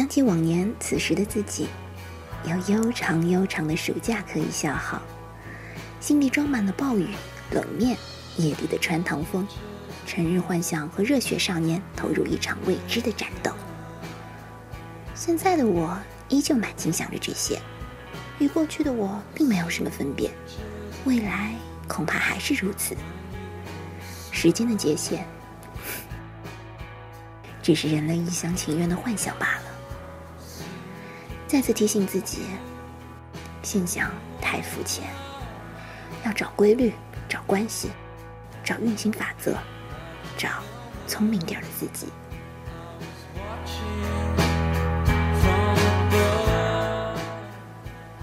想起往年此时的自己，有悠长悠长的暑假可以消耗，心里装满了暴雨、冷面、夜里的穿堂风，成日幻想和热血少年投入一场未知的战斗。现在的我依旧满心想着这些，与过去的我并没有什么分别，未来恐怕还是如此。时间的界限，只是人类一厢情愿的幻想罢了。再次提醒自己，现象太肤浅，要找规律，找关系，找运行法则，找聪明点的自己。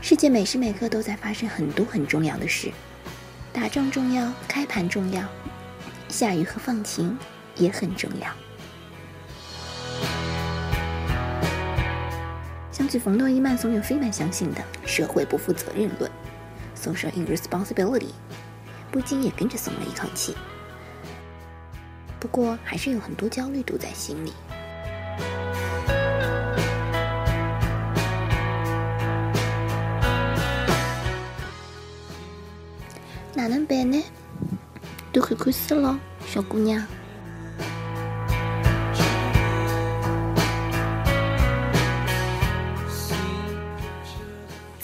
世界每时每刻都在发生很多很重要的事，打仗重要，开盘重要，下雨和放晴也很重要。想起冯诺依曼怂恿菲曼相信的社会不负责任论 （social irresponsibility），不禁也跟着松了一口气。不过，还是有很多焦虑堵在心里。哪能办呢？多看看书咯，小姑娘。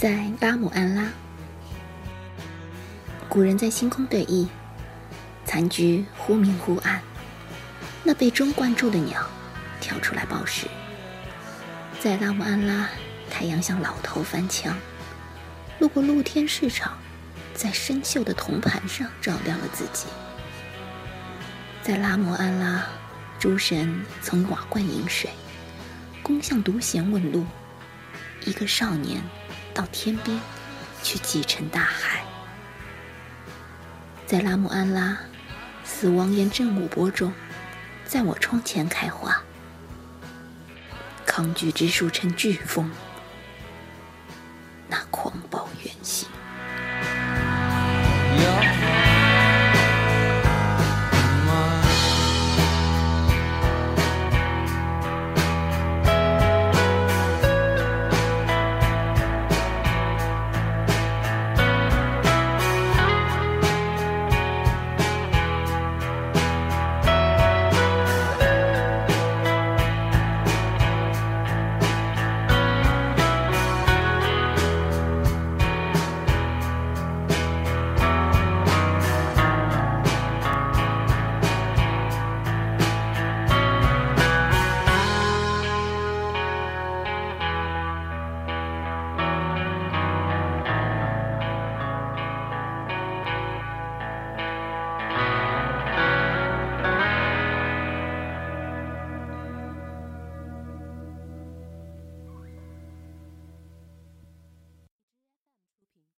在拉姆安拉，古人在星空对弈，残局忽明忽暗。那被钟关注的鸟跳出来报时，在拉姆安拉，太阳像老头翻墙，路过露天市场。在生锈的铜盘上照亮了自己。在拉摩安拉，诸神从瓦罐饮水，弓向独贤问路。一个少年到天边去继承大海。在拉姆安拉，死亡严阵五波中，在我窗前开花。抗拒之树成飓风。